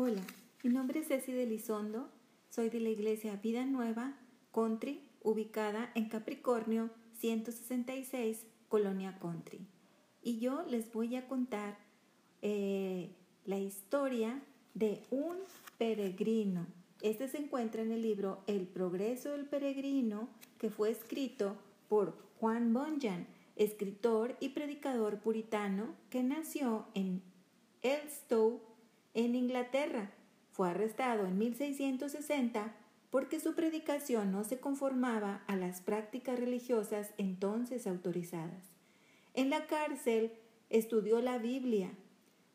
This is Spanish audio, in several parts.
Hola, mi nombre es Ceci de Lizondo, soy de la iglesia Vida Nueva, Country, ubicada en Capricornio 166, Colonia Country. Y yo les voy a contar eh, la historia de un peregrino. Este se encuentra en el libro El progreso del peregrino, que fue escrito por Juan Bunyan, escritor y predicador puritano que nació en Elstow, en Inglaterra. Fue arrestado en 1660 porque su predicación no se conformaba a las prácticas religiosas entonces autorizadas. En la cárcel estudió la Biblia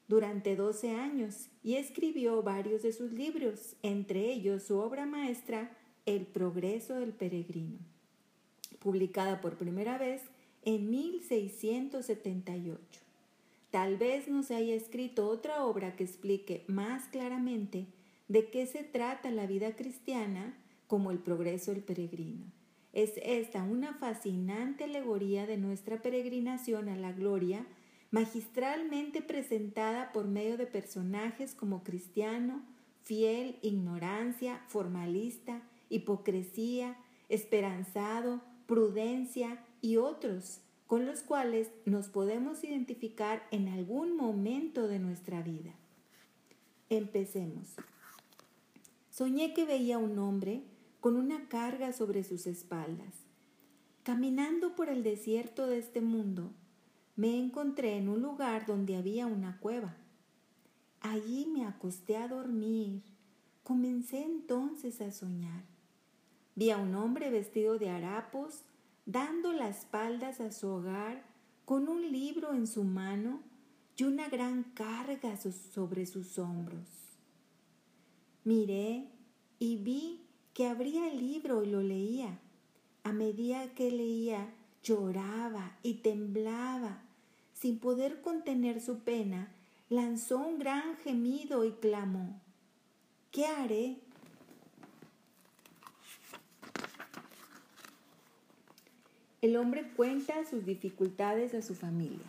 durante 12 años y escribió varios de sus libros, entre ellos su obra maestra El progreso del peregrino, publicada por primera vez en 1678. Tal vez no se haya escrito otra obra que explique más claramente de qué se trata la vida cristiana como el progreso del peregrino. Es esta una fascinante alegoría de nuestra peregrinación a la gloria, magistralmente presentada por medio de personajes como cristiano, fiel, ignorancia, formalista, hipocresía, esperanzado, prudencia y otros, con los cuales nos podemos identificar en algún momento de nuestra vida. Empecemos. Soñé que veía un hombre con una carga sobre sus espaldas. Caminando por el desierto de este mundo, me encontré en un lugar donde había una cueva. Allí me acosté a dormir. Comencé entonces a soñar. Vi a un hombre vestido de harapos, dando las espaldas a su hogar, con un libro en su mano y una gran carga sobre sus hombros. Miré y vi que abría el libro y lo leía. A medida que leía, lloraba y temblaba. Sin poder contener su pena, lanzó un gran gemido y clamó, ¿qué haré? El hombre cuenta sus dificultades a su familia.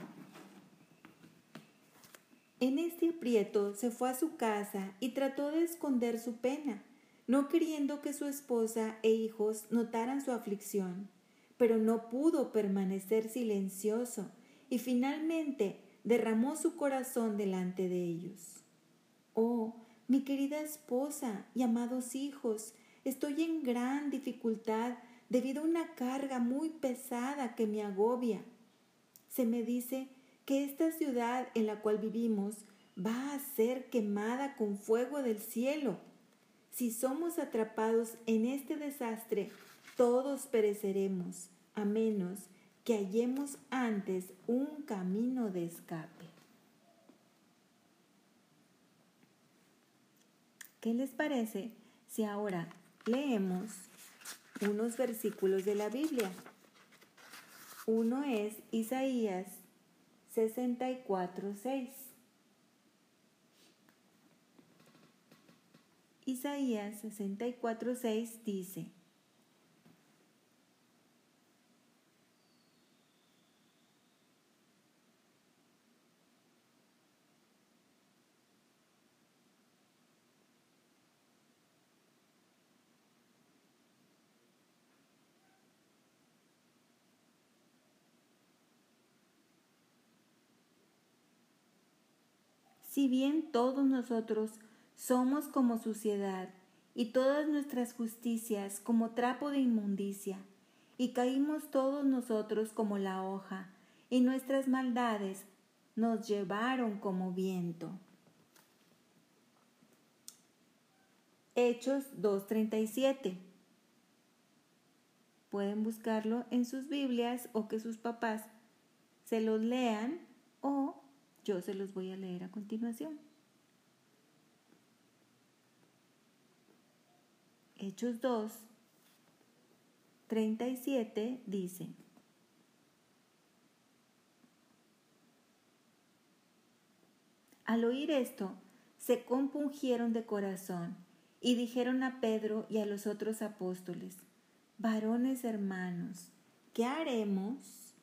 En este aprieto se fue a su casa y trató de esconder su pena, no queriendo que su esposa e hijos notaran su aflicción, pero no pudo permanecer silencioso y finalmente derramó su corazón delante de ellos. Oh, mi querida esposa y amados hijos, estoy en gran dificultad debido a una carga muy pesada que me agobia. Se me dice que esta ciudad en la cual vivimos va a ser quemada con fuego del cielo. Si somos atrapados en este desastre, todos pereceremos, a menos que hallemos antes un camino de escape. ¿Qué les parece si ahora leemos unos versículos de la Biblia? Uno es Isaías 64.6. Isaías 64.6 dice, Si bien todos nosotros somos como suciedad y todas nuestras justicias como trapo de inmundicia, y caímos todos nosotros como la hoja, y nuestras maldades nos llevaron como viento. Hechos 2.37. Pueden buscarlo en sus Biblias o que sus papás se los lean o yo se los voy a leer a continuación. Hechos 2, 37 dice, Al oír esto, se compungieron de corazón y dijeron a Pedro y a los otros apóstoles, varones hermanos, ¿qué haremos?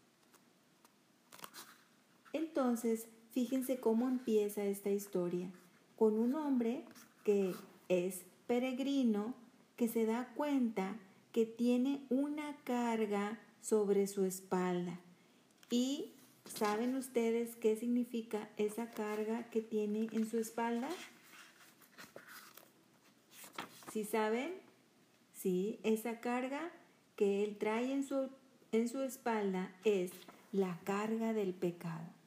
Entonces Fíjense cómo empieza esta historia. con un hombre que es peregrino, que se da cuenta que tiene una carga sobre su espalda. ¿Y saben ustedes qué significa esa carga que tiene en su espalda? ¿Sí saben? Sí, esa carga que él trae en su, en su espalda es la carga del pecado.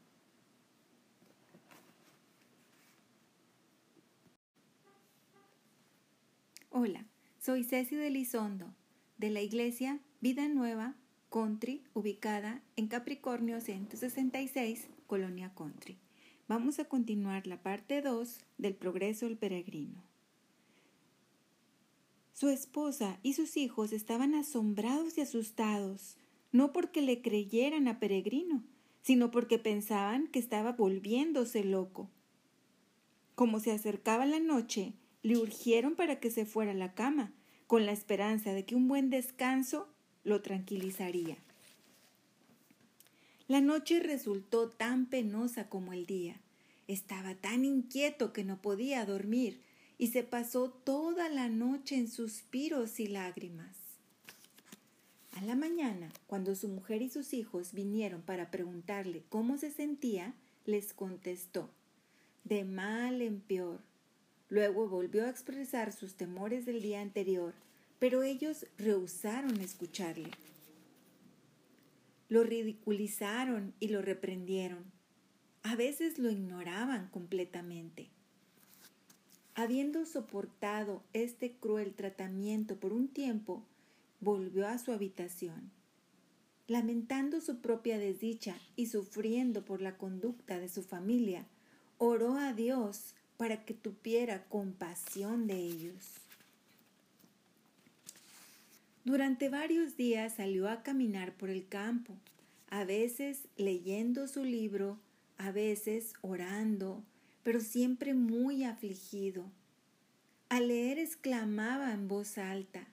Hola, soy Ceci de Lizondo, de la iglesia Vida Nueva Country, ubicada en Capricornio 166, Colonia Country. Vamos a continuar la parte 2 del progreso del peregrino. Su esposa y sus hijos estaban asombrados y asustados, no porque le creyeran a Peregrino, sino porque pensaban que estaba volviéndose loco. Como se acercaba la noche, le urgieron para que se fuera a la cama, con la esperanza de que un buen descanso lo tranquilizaría. La noche resultó tan penosa como el día. Estaba tan inquieto que no podía dormir y se pasó toda la noche en suspiros y lágrimas. A la mañana, cuando su mujer y sus hijos vinieron para preguntarle cómo se sentía, les contestó de mal en peor, Luego volvió a expresar sus temores del día anterior, pero ellos rehusaron escucharle. Lo ridiculizaron y lo reprendieron. A veces lo ignoraban completamente. Habiendo soportado este cruel tratamiento por un tiempo, volvió a su habitación. Lamentando su propia desdicha y sufriendo por la conducta de su familia, oró a Dios para que tuviera compasión de ellos. Durante varios días salió a caminar por el campo, a veces leyendo su libro, a veces orando, pero siempre muy afligido. Al leer exclamaba en voz alta,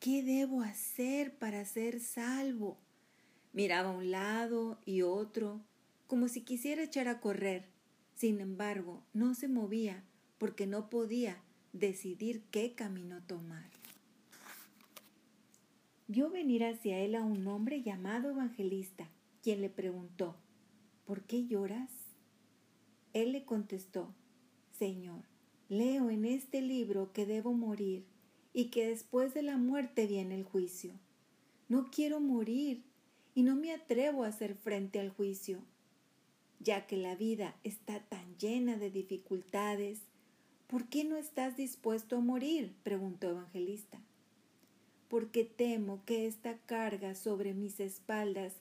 ¿qué debo hacer para ser salvo? Miraba a un lado y otro, como si quisiera echar a correr, sin embargo, no se movía porque no podía decidir qué camino tomar. Vio venir hacia él a un hombre llamado Evangelista, quien le preguntó, ¿Por qué lloras? Él le contestó, Señor, leo en este libro que debo morir y que después de la muerte viene el juicio. No quiero morir y no me atrevo a hacer frente al juicio ya que la vida está tan llena de dificultades, ¿por qué no estás dispuesto a morir? preguntó Evangelista. Porque temo que esta carga sobre mis espaldas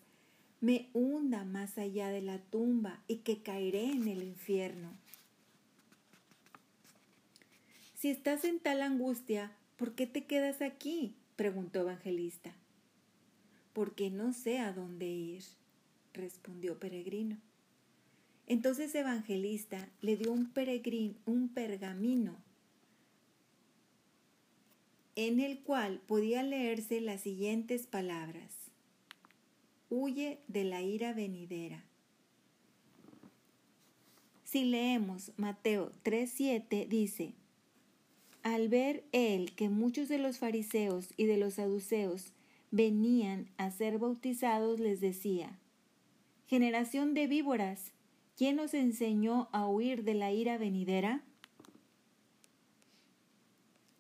me hunda más allá de la tumba y que caeré en el infierno. Si estás en tal angustia, ¿por qué te quedas aquí? preguntó Evangelista. Porque no sé a dónde ir, respondió Peregrino. Entonces Evangelista le dio un, peregrin, un pergamino en el cual podía leerse las siguientes palabras. Huye de la ira venidera. Si leemos Mateo 3:7 dice, al ver él que muchos de los fariseos y de los saduceos venían a ser bautizados, les decía, generación de víboras, ¿Quién nos enseñó a huir de la ira venidera?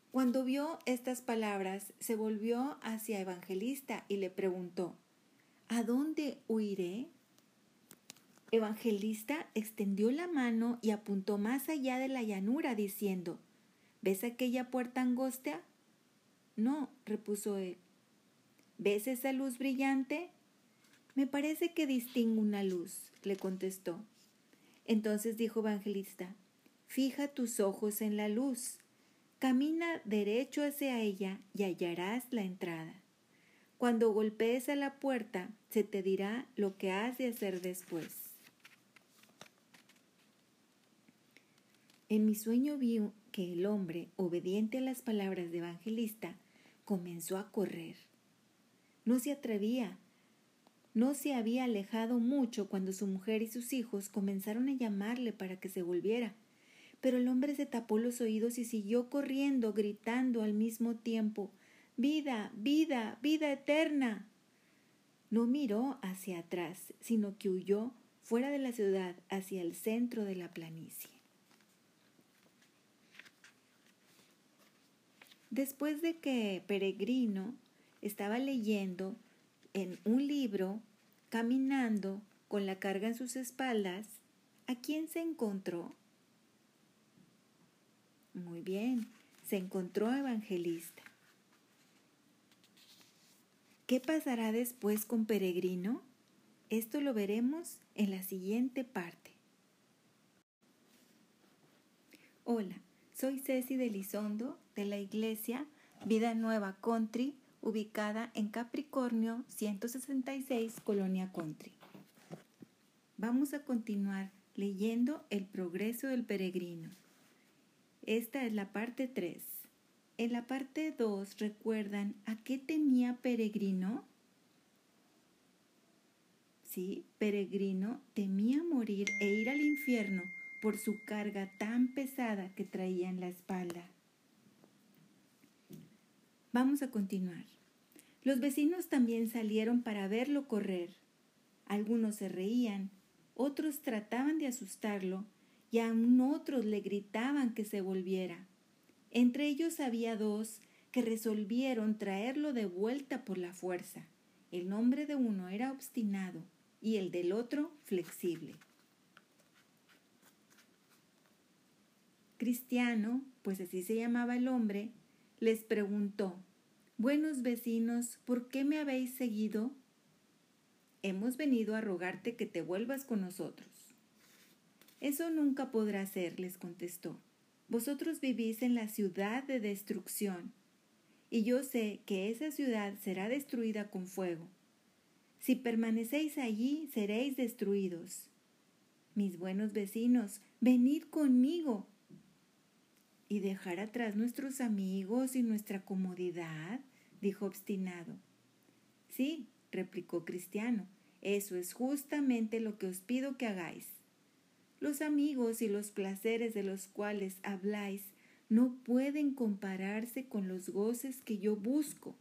Cuando vio estas palabras, se volvió hacia Evangelista y le preguntó, ¿A dónde huiré? Evangelista extendió la mano y apuntó más allá de la llanura, diciendo, ¿Ves aquella puerta angosta? No, repuso él. ¿Ves esa luz brillante? Me parece que distingo una luz, le contestó. Entonces dijo Evangelista, fija tus ojos en la luz, camina derecho hacia ella y hallarás la entrada. Cuando golpees a la puerta, se te dirá lo que has de hacer después. En mi sueño vi que el hombre, obediente a las palabras de Evangelista, comenzó a correr. No se atrevía no se había alejado mucho cuando su mujer y sus hijos comenzaron a llamarle para que se volviera, pero el hombre se tapó los oídos y siguió corriendo, gritando al mismo tiempo Vida, vida, vida eterna. No miró hacia atrás, sino que huyó fuera de la ciudad hacia el centro de la planicie. Después de que Peregrino estaba leyendo en un libro, caminando con la carga en sus espaldas, ¿a quién se encontró? Muy bien, se encontró a Evangelista. ¿Qué pasará después con Peregrino? Esto lo veremos en la siguiente parte. Hola, soy Ceci de Lizondo de la iglesia Vida Nueva Country, ubicada en Capricornio 166, Colonia Country. Vamos a continuar leyendo El progreso del peregrino. Esta es la parte 3. En la parte 2, ¿recuerdan a qué temía peregrino? Sí, peregrino temía morir e ir al infierno por su carga tan pesada que traía en la espalda. Vamos a continuar. Los vecinos también salieron para verlo correr. Algunos se reían, otros trataban de asustarlo y aún otros le gritaban que se volviera. Entre ellos había dos que resolvieron traerlo de vuelta por la fuerza. El nombre de uno era obstinado y el del otro flexible. Cristiano, pues así se llamaba el hombre, les preguntó, Buenos vecinos, ¿por qué me habéis seguido? Hemos venido a rogarte que te vuelvas con nosotros. Eso nunca podrá ser, les contestó. Vosotros vivís en la ciudad de destrucción, y yo sé que esa ciudad será destruida con fuego. Si permanecéis allí, seréis destruidos. Mis buenos vecinos, venid conmigo. ¿Y dejar atrás nuestros amigos y nuestra comodidad? dijo obstinado. Sí, replicó Cristiano, eso es justamente lo que os pido que hagáis. Los amigos y los placeres de los cuales habláis no pueden compararse con los goces que yo busco.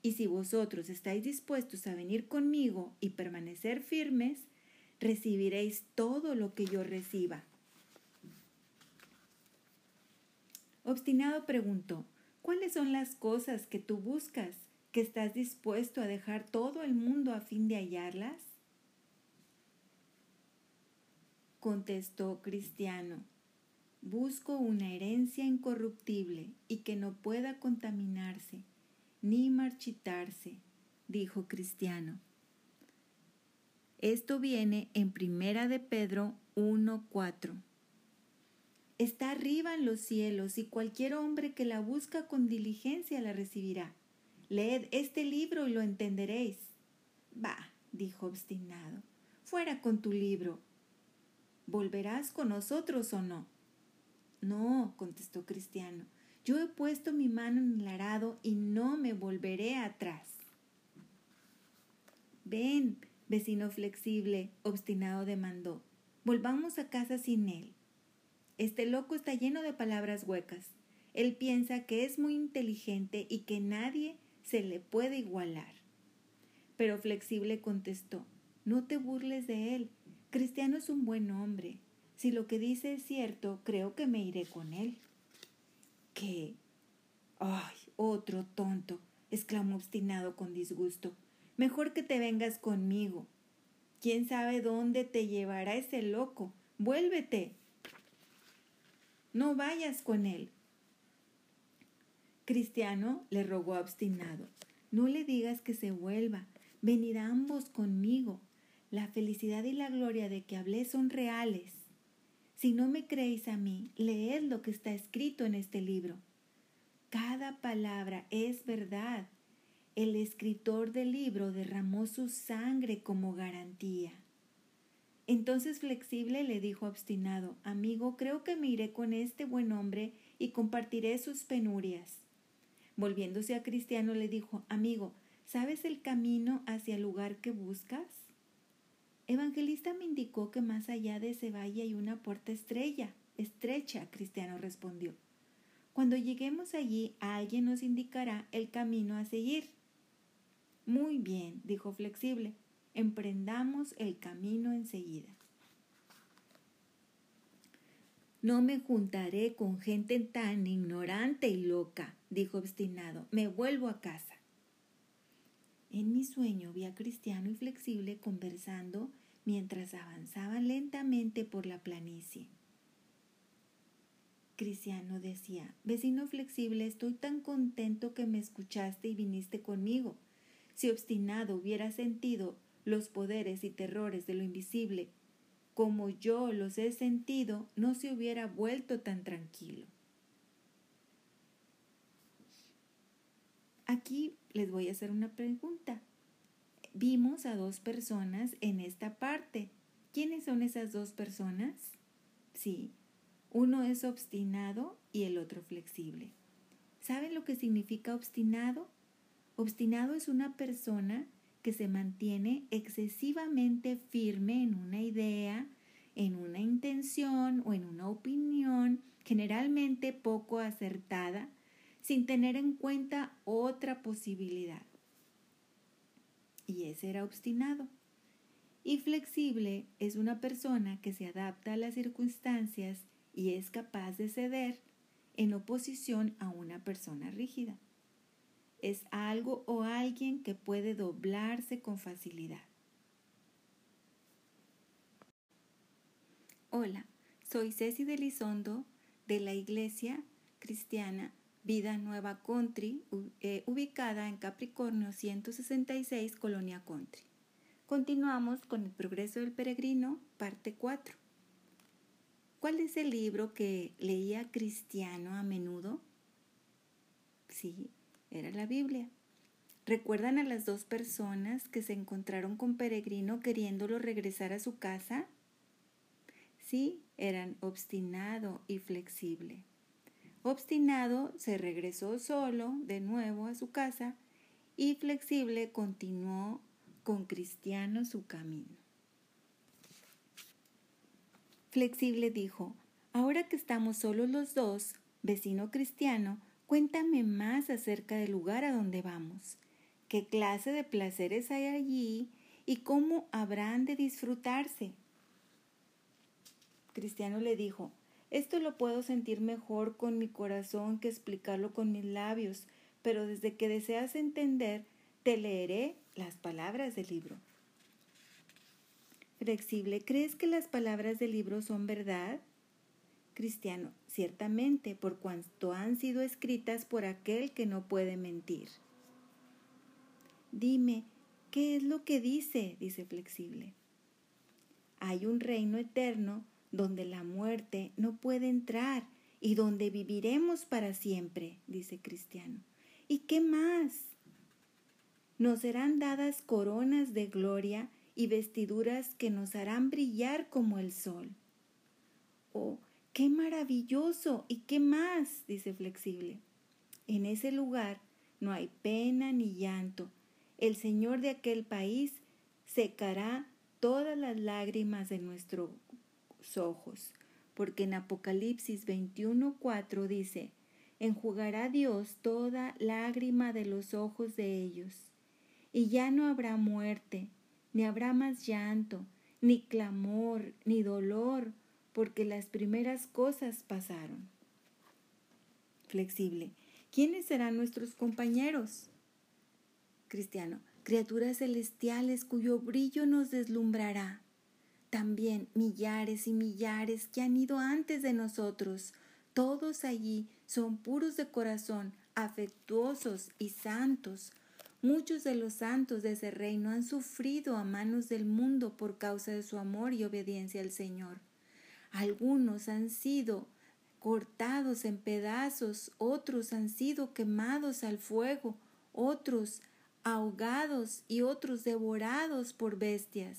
Y si vosotros estáis dispuestos a venir conmigo y permanecer firmes, recibiréis todo lo que yo reciba. Obstinado preguntó, ¿cuáles son las cosas que tú buscas, que estás dispuesto a dejar todo el mundo a fin de hallarlas? Contestó Cristiano, busco una herencia incorruptible y que no pueda contaminarse ni marchitarse, dijo Cristiano. Esto viene en Primera de Pedro 1:4. Está arriba en los cielos y cualquier hombre que la busca con diligencia la recibirá. Leed este libro y lo entenderéis. Bah, dijo obstinado, fuera con tu libro. ¿Volverás con nosotros o no? No, contestó Cristiano, yo he puesto mi mano en el arado y no me volveré atrás. Ven, vecino flexible, obstinado demandó. Volvamos a casa sin él. Este loco está lleno de palabras huecas. Él piensa que es muy inteligente y que nadie se le puede igualar. Pero Flexible contestó, no te burles de él. Cristiano es un buen hombre. Si lo que dice es cierto, creo que me iré con él. ¿Qué? ¡Ay, otro tonto! exclamó obstinado con disgusto. Mejor que te vengas conmigo. ¿Quién sabe dónde te llevará ese loco? Vuélvete. No vayas con él. Cristiano le rogó obstinado. No le digas que se vuelva. Venid ambos conmigo. La felicidad y la gloria de que hablé son reales. Si no me creéis a mí, leed lo que está escrito en este libro. Cada palabra es verdad. El escritor del libro derramó su sangre como garantía. Entonces Flexible le dijo obstinado, Amigo, creo que me iré con este buen hombre y compartiré sus penurias. Volviéndose a Cristiano le dijo, Amigo, ¿sabes el camino hacia el lugar que buscas? Evangelista me indicó que más allá de ese valle hay una puerta estrella, estrecha, Cristiano respondió. Cuando lleguemos allí, alguien nos indicará el camino a seguir. Muy bien, dijo Flexible, emprendamos el camino enseguida. No me juntaré con gente tan ignorante y loca, dijo obstinado. Me vuelvo a casa. En mi sueño vi a Cristiano y Flexible conversando mientras avanzaban lentamente por la planicie. Cristiano decía, vecino flexible, estoy tan contento que me escuchaste y viniste conmigo. Si obstinado hubiera sentido los poderes y terrores de lo invisible, como yo los he sentido, no se hubiera vuelto tan tranquilo. Aquí les voy a hacer una pregunta. Vimos a dos personas en esta parte. ¿Quiénes son esas dos personas? Sí, uno es obstinado y el otro flexible. ¿Saben lo que significa obstinado? Obstinado es una persona que se mantiene excesivamente firme en una idea, en una intención o en una opinión, generalmente poco acertada, sin tener en cuenta otra posibilidad. Y ese era obstinado. Y flexible es una persona que se adapta a las circunstancias y es capaz de ceder en oposición a una persona rígida es algo o alguien que puede doblarse con facilidad. Hola, soy Ceci Delizondo de la Iglesia Cristiana Vida Nueva Country, eh, ubicada en Capricornio 166, Colonia Country. Continuamos con el progreso del peregrino, parte 4. ¿Cuál es el libro que leía Cristiano a menudo? Sí, era la Biblia. ¿Recuerdan a las dos personas que se encontraron con Peregrino queriéndolo regresar a su casa? Sí, eran obstinado y flexible. Obstinado se regresó solo de nuevo a su casa y flexible continuó con Cristiano su camino. Flexible dijo, ahora que estamos solos los dos, vecino Cristiano, Cuéntame más acerca del lugar a donde vamos. ¿Qué clase de placeres hay allí y cómo habrán de disfrutarse? Cristiano le dijo, esto lo puedo sentir mejor con mi corazón que explicarlo con mis labios, pero desde que deseas entender, te leeré las palabras del libro. Flexible, ¿crees que las palabras del libro son verdad? Cristiano, ciertamente, por cuanto han sido escritas por aquel que no puede mentir. Dime, ¿qué es lo que dice? dice Flexible. Hay un reino eterno donde la muerte no puede entrar y donde viviremos para siempre, dice Cristiano. ¿Y qué más? Nos serán dadas coronas de gloria y vestiduras que nos harán brillar como el sol. Oh, ¡Qué maravilloso! ¿Y qué más? dice Flexible. En ese lugar no hay pena ni llanto. El Señor de aquel país secará todas las lágrimas de nuestros ojos, porque en Apocalipsis 21:4 dice, enjugará Dios toda lágrima de los ojos de ellos, y ya no habrá muerte, ni habrá más llanto, ni clamor, ni dolor, porque las primeras cosas pasaron. Flexible. ¿Quiénes serán nuestros compañeros? Cristiano. Criaturas celestiales cuyo brillo nos deslumbrará. También millares y millares que han ido antes de nosotros. Todos allí son puros de corazón, afectuosos y santos. Muchos de los santos de ese reino han sufrido a manos del mundo por causa de su amor y obediencia al Señor. Algunos han sido cortados en pedazos, otros han sido quemados al fuego, otros ahogados y otros devorados por bestias.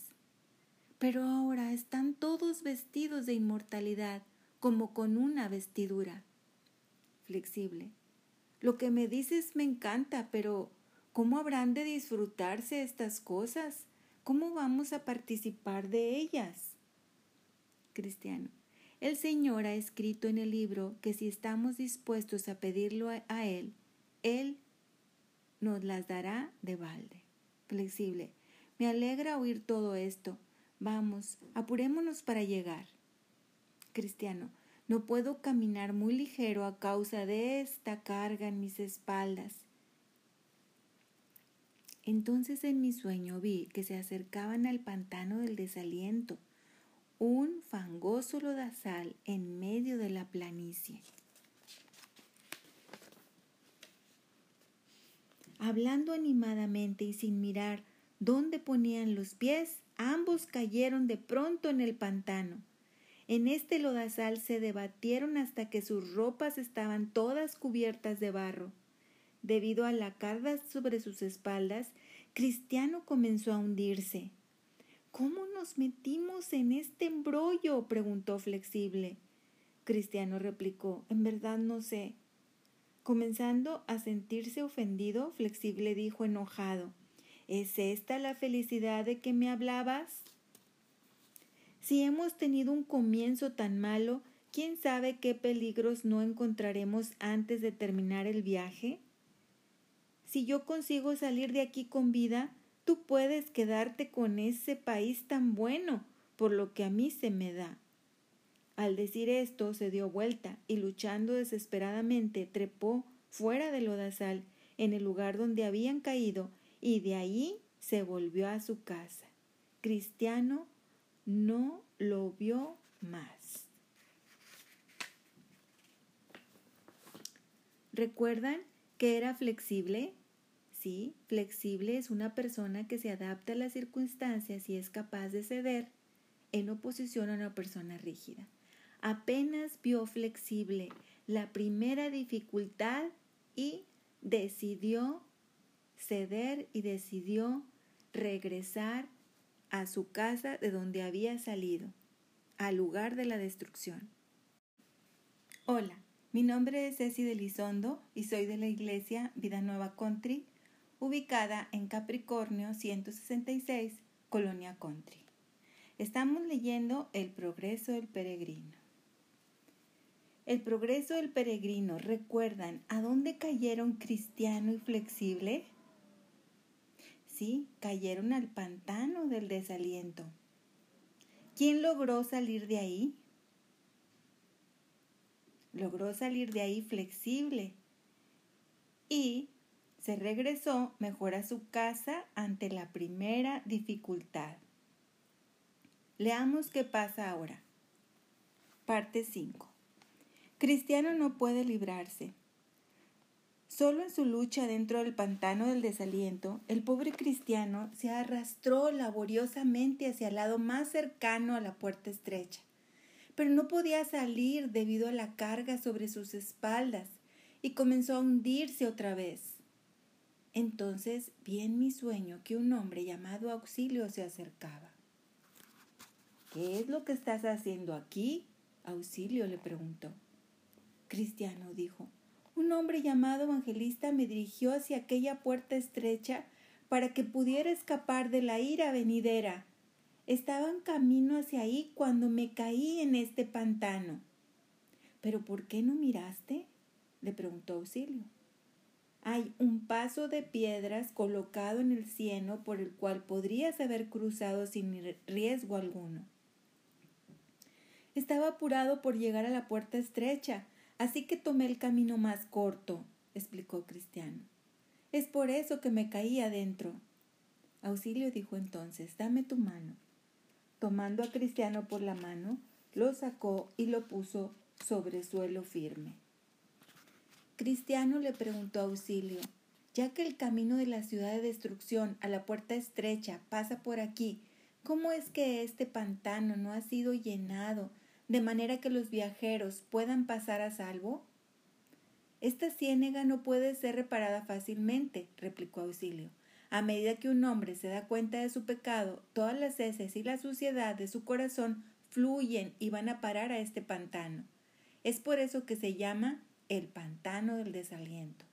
Pero ahora están todos vestidos de inmortalidad, como con una vestidura. Flexible. Lo que me dices me encanta, pero ¿cómo habrán de disfrutarse estas cosas? ¿Cómo vamos a participar de ellas? Cristiano. El Señor ha escrito en el libro que si estamos dispuestos a pedirlo a Él, Él nos las dará de balde. Flexible. Me alegra oír todo esto. Vamos, apurémonos para llegar. Cristiano. No puedo caminar muy ligero a causa de esta carga en mis espaldas. Entonces en mi sueño vi que se acercaban al pantano del desaliento, un fangoso lodazal en medio de la planicie. Hablando animadamente y sin mirar dónde ponían los pies, ambos cayeron de pronto en el pantano. En este lodazal se debatieron hasta que sus ropas estaban todas cubiertas de barro. Debido a la carga sobre sus espaldas, Cristiano comenzó a hundirse. ¿Cómo nos metimos en este embrollo? preguntó Flexible. Cristiano replicó, en verdad no sé. Comenzando a sentirse ofendido, Flexible dijo enojado, ¿Es esta la felicidad de que me hablabas? Si hemos tenido un comienzo tan malo, ¿quién sabe qué peligros no encontraremos antes de terminar el viaje? Si yo consigo salir de aquí con vida, tú puedes quedarte con ese país tan bueno, por lo que a mí se me da. Al decir esto, se dio vuelta y luchando desesperadamente trepó fuera del lodazal en el lugar donde habían caído y de ahí se volvió a su casa. Cristiano no lo vio más. ¿Recuerdan que era flexible? Sí, flexible es una persona que se adapta a las circunstancias y es capaz de ceder en oposición a una persona rígida. Apenas vio flexible la primera dificultad y decidió ceder y decidió regresar a su casa de donde había salido, al lugar de la destrucción. Hola, mi nombre es Ceci de Lizondo y soy de la iglesia Vida Nueva Country, ubicada en Capricornio 166, Colonia Country. Estamos leyendo El progreso del peregrino. El progreso del peregrino, ¿recuerdan a dónde cayeron cristiano y flexible? Sí, cayeron al pantano del desaliento. ¿Quién logró salir de ahí? Logró salir de ahí flexible y se regresó mejor a su casa ante la primera dificultad. Leamos qué pasa ahora. Parte 5. Cristiano no puede librarse. Solo en su lucha dentro del pantano del desaliento, el pobre cristiano se arrastró laboriosamente hacia el lado más cercano a la puerta estrecha, pero no podía salir debido a la carga sobre sus espaldas y comenzó a hundirse otra vez. Entonces vi en mi sueño que un hombre llamado Auxilio se acercaba. ¿Qué es lo que estás haciendo aquí? Auxilio le preguntó. Cristiano dijo, un hombre llamado evangelista me dirigió hacia aquella puerta estrecha para que pudiera escapar de la ira venidera. Estaba en camino hacia ahí cuando me caí en este pantano. ¿Pero por qué no miraste? le preguntó Auxilio. Hay un paso de piedras colocado en el cieno por el cual podrías haber cruzado sin riesgo alguno. Estaba apurado por llegar a la puerta estrecha, Así que tomé el camino más corto, explicó Cristiano. Es por eso que me caí adentro. Auxilio dijo entonces, dame tu mano. Tomando a Cristiano por la mano, lo sacó y lo puso sobre suelo firme. Cristiano le preguntó a Auxilio, ya que el camino de la ciudad de destrucción a la puerta estrecha pasa por aquí, ¿cómo es que este pantano no ha sido llenado de manera que los viajeros puedan pasar a salvo? Esta ciénega no puede ser reparada fácilmente, replicó Auxilio. A medida que un hombre se da cuenta de su pecado, todas las heces y la suciedad de su corazón fluyen y van a parar a este pantano. Es por eso que se llama el pantano del desaliento.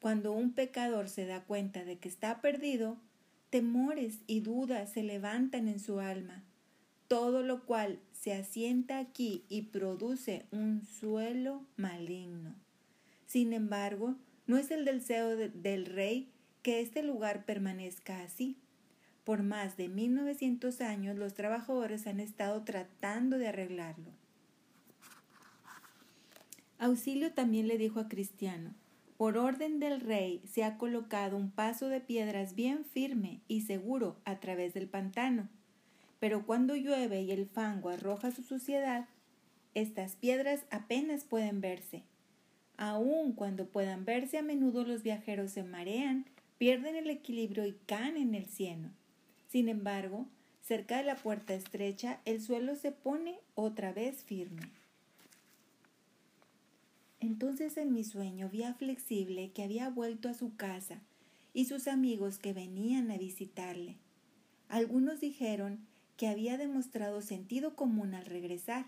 Cuando un pecador se da cuenta de que está perdido, temores y dudas se levantan en su alma todo lo cual se asienta aquí y produce un suelo maligno. Sin embargo, no es el deseo del rey que este lugar permanezca así. Por más de 1900 años los trabajadores han estado tratando de arreglarlo. Auxilio también le dijo a Cristiano, por orden del rey se ha colocado un paso de piedras bien firme y seguro a través del pantano. Pero cuando llueve y el fango arroja su suciedad, estas piedras apenas pueden verse. Aun cuando puedan verse a menudo los viajeros se marean, pierden el equilibrio y caen en el cieno. Sin embargo, cerca de la puerta estrecha el suelo se pone otra vez firme. Entonces en mi sueño vi a Flexible que había vuelto a su casa y sus amigos que venían a visitarle. Algunos dijeron que había demostrado sentido común al regresar.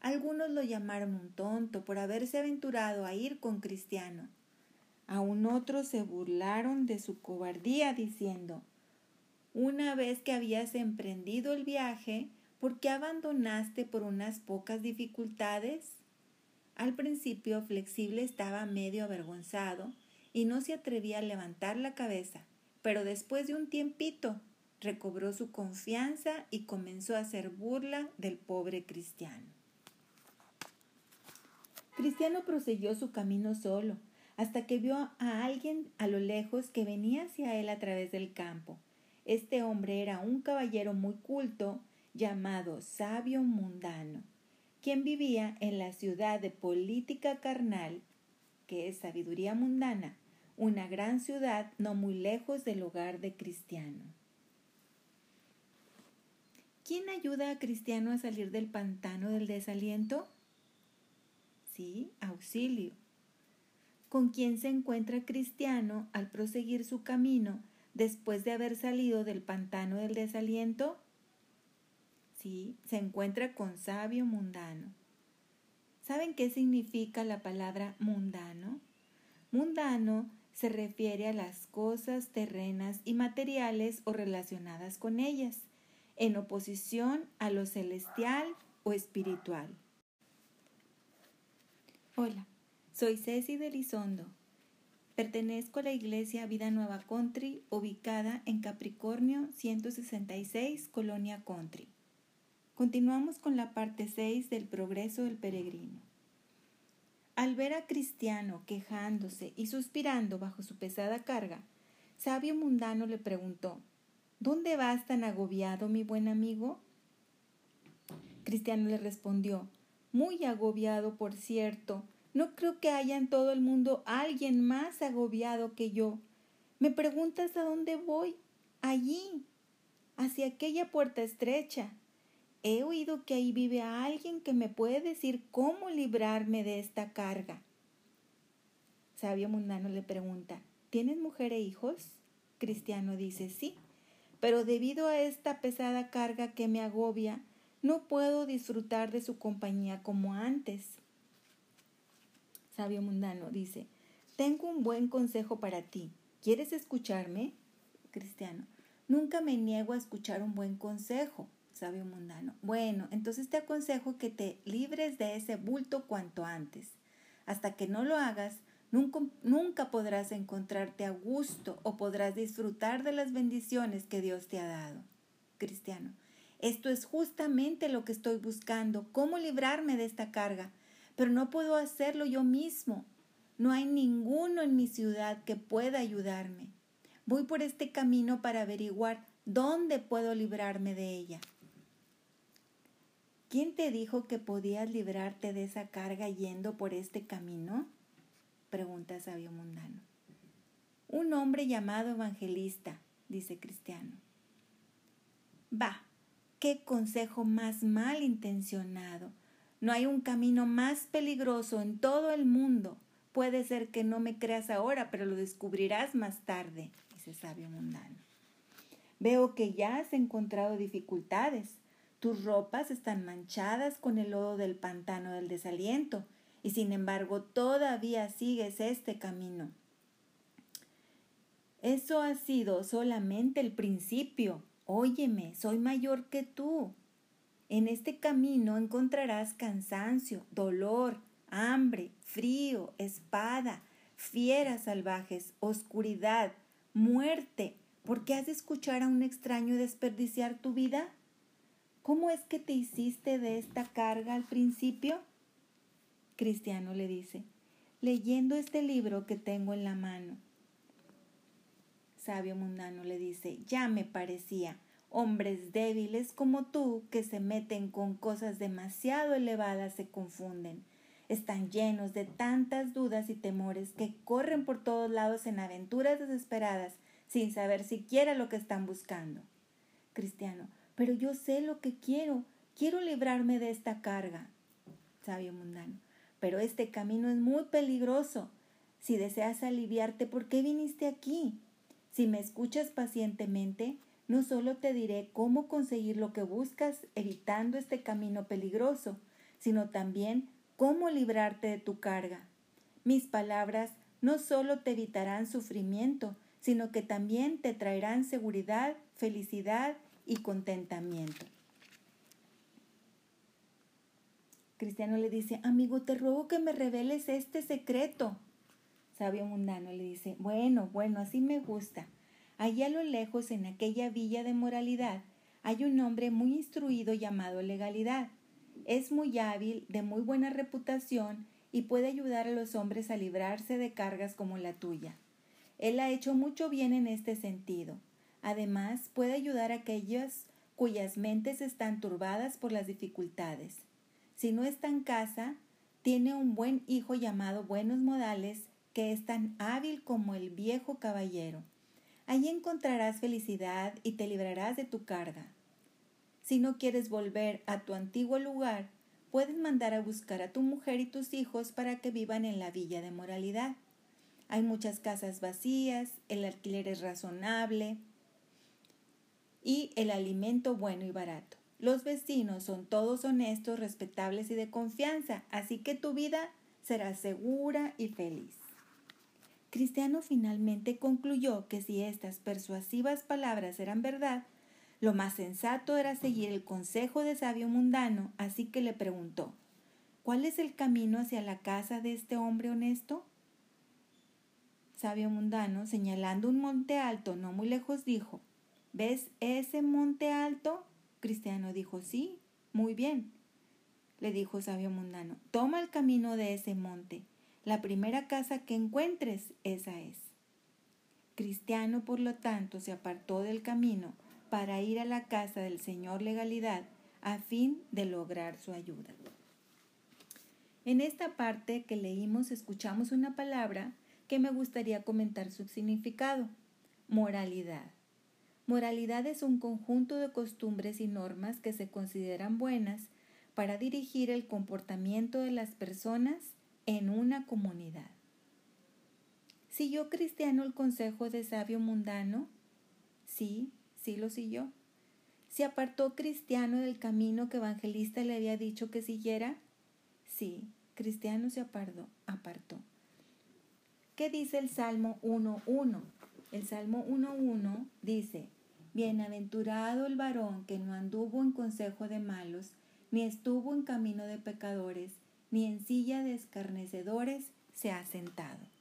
Algunos lo llamaron un tonto por haberse aventurado a ir con Cristiano. Aún otros se burlaron de su cobardía diciendo una vez que habías emprendido el viaje, ¿por qué abandonaste por unas pocas dificultades? Al principio Flexible estaba medio avergonzado y no se atrevía a levantar la cabeza, pero después de un tiempito recobró su confianza y comenzó a hacer burla del pobre cristiano. Cristiano prosiguió su camino solo, hasta que vio a alguien a lo lejos que venía hacia él a través del campo. Este hombre era un caballero muy culto llamado Sabio Mundano, quien vivía en la ciudad de Política Carnal, que es sabiduría mundana, una gran ciudad no muy lejos del hogar de Cristiano. ¿Quién ayuda a Cristiano a salir del pantano del desaliento? Sí, auxilio. ¿Con quién se encuentra Cristiano al proseguir su camino después de haber salido del pantano del desaliento? Se encuentra con sabio mundano. ¿Saben qué significa la palabra mundano? Mundano se refiere a las cosas terrenas y materiales o relacionadas con ellas, en oposición a lo celestial o espiritual. Hola, soy Ceci de Lizondo Pertenezco a la iglesia Vida Nueva Country, ubicada en Capricornio 166, Colonia Country. Continuamos con la parte 6 del progreso del peregrino. Al ver a Cristiano quejándose y suspirando bajo su pesada carga, Sabio Mundano le preguntó, ¿Dónde vas tan agobiado, mi buen amigo? Cristiano le respondió, Muy agobiado, por cierto, no creo que haya en todo el mundo alguien más agobiado que yo. ¿Me preguntas a dónde voy? Allí, hacia aquella puerta estrecha. He oído que ahí vive alguien que me puede decir cómo librarme de esta carga. Sabio mundano le pregunta, ¿tienes mujer e hijos? Cristiano dice, sí, pero debido a esta pesada carga que me agobia, no puedo disfrutar de su compañía como antes sabio mundano, dice, tengo un buen consejo para ti. ¿Quieres escucharme? Cristiano, nunca me niego a escuchar un buen consejo, sabio mundano. Bueno, entonces te aconsejo que te libres de ese bulto cuanto antes. Hasta que no lo hagas, nunca, nunca podrás encontrarte a gusto o podrás disfrutar de las bendiciones que Dios te ha dado. Cristiano, esto es justamente lo que estoy buscando, cómo librarme de esta carga pero no puedo hacerlo yo mismo. No hay ninguno en mi ciudad que pueda ayudarme. Voy por este camino para averiguar dónde puedo librarme de ella. ¿Quién te dijo que podías librarte de esa carga yendo por este camino? pregunta Sabio Mundano. Un hombre llamado evangelista, dice Cristiano. Va, qué consejo más mal intencionado. No hay un camino más peligroso en todo el mundo. Puede ser que no me creas ahora, pero lo descubrirás más tarde, dice sabio mundano. Veo que ya has encontrado dificultades. Tus ropas están manchadas con el lodo del pantano del desaliento, y sin embargo todavía sigues este camino. Eso ha sido solamente el principio. Óyeme, soy mayor que tú. En este camino encontrarás cansancio, dolor, hambre, frío, espada, fieras salvajes, oscuridad, muerte, porque has de escuchar a un extraño desperdiciar tu vida. ¿Cómo es que te hiciste de esta carga al principio? Cristiano le dice, leyendo este libro que tengo en la mano. Sabio mundano le dice, ya me parecía, hombres débiles como tú que se meten con cosas demasiado elevadas se confunden. Están llenos de tantas dudas y temores que corren por todos lados en aventuras desesperadas sin saber siquiera lo que están buscando. Cristiano, pero yo sé lo que quiero, quiero librarme de esta carga. Sabio mundano, pero este camino es muy peligroso. Si deseas aliviarte, ¿por qué viniste aquí? Si me escuchas pacientemente, no solo te diré cómo conseguir lo que buscas evitando este camino peligroso, sino también cómo librarte de tu carga. Mis palabras no solo te evitarán sufrimiento, sino que también te traerán seguridad, felicidad y contentamiento. Cristiano le dice, amigo, te ruego que me reveles este secreto. Sabio mundano le dice, bueno, bueno, así me gusta. Allí a lo lejos, en aquella villa de moralidad, hay un hombre muy instruido llamado legalidad. Es muy hábil, de muy buena reputación y puede ayudar a los hombres a librarse de cargas como la tuya. Él ha hecho mucho bien en este sentido. Además, puede ayudar a aquellos cuyas mentes están turbadas por las dificultades. Si no está en casa, tiene un buen hijo llamado Buenos Modales, que es tan hábil como el viejo caballero. Allí encontrarás felicidad y te librarás de tu carga. Si no quieres volver a tu antiguo lugar, puedes mandar a buscar a tu mujer y tus hijos para que vivan en la villa de moralidad. Hay muchas casas vacías, el alquiler es razonable y el alimento bueno y barato. Los vecinos son todos honestos, respetables y de confianza, así que tu vida será segura y feliz. Cristiano finalmente concluyó que si estas persuasivas palabras eran verdad, lo más sensato era seguir el consejo de sabio mundano, así que le preguntó, ¿cuál es el camino hacia la casa de este hombre honesto? Sabio mundano, señalando un monte alto no muy lejos, dijo, ¿ves ese monte alto? Cristiano dijo, sí, muy bien. Le dijo sabio mundano, toma el camino de ese monte. La primera casa que encuentres, esa es. Cristiano, por lo tanto, se apartó del camino para ir a la casa del Señor Legalidad a fin de lograr su ayuda. En esta parte que leímos escuchamos una palabra que me gustaría comentar su significado, moralidad. Moralidad es un conjunto de costumbres y normas que se consideran buenas para dirigir el comportamiento de las personas en una comunidad. ¿Siguió Cristiano el consejo de sabio mundano? Sí, sí lo siguió. ¿Se apartó Cristiano del camino que Evangelista le había dicho que siguiera? Sí, Cristiano se apartó. apartó. ¿Qué dice el Salmo 1.1? El Salmo 1.1 dice, Bienaventurado el varón que no anduvo en consejo de malos, ni estuvo en camino de pecadores, ni en silla de escarnecedores se ha sentado.